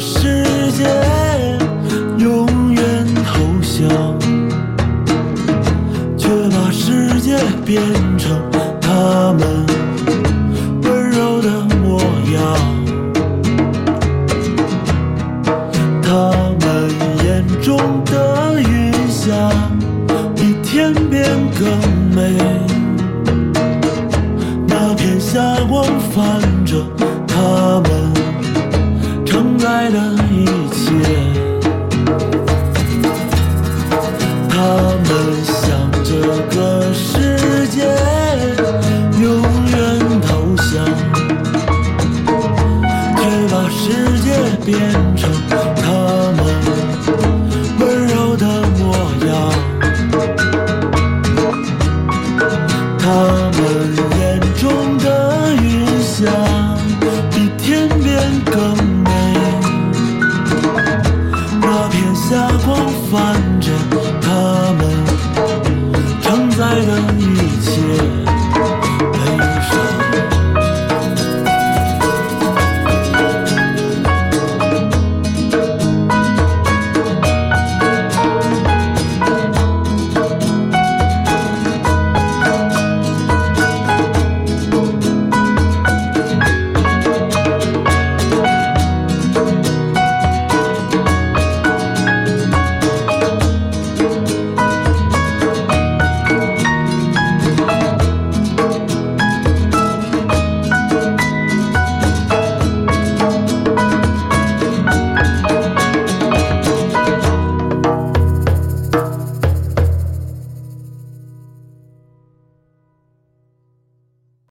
世界永远投降，却把世界变成他们温柔的模样。他们眼中的云霞比天边更美，那片霞光泛着他们爱的一切。他们向这个世界永远投降，却把世界变成他们温柔的模样。他们霞光泛着，他们承载的。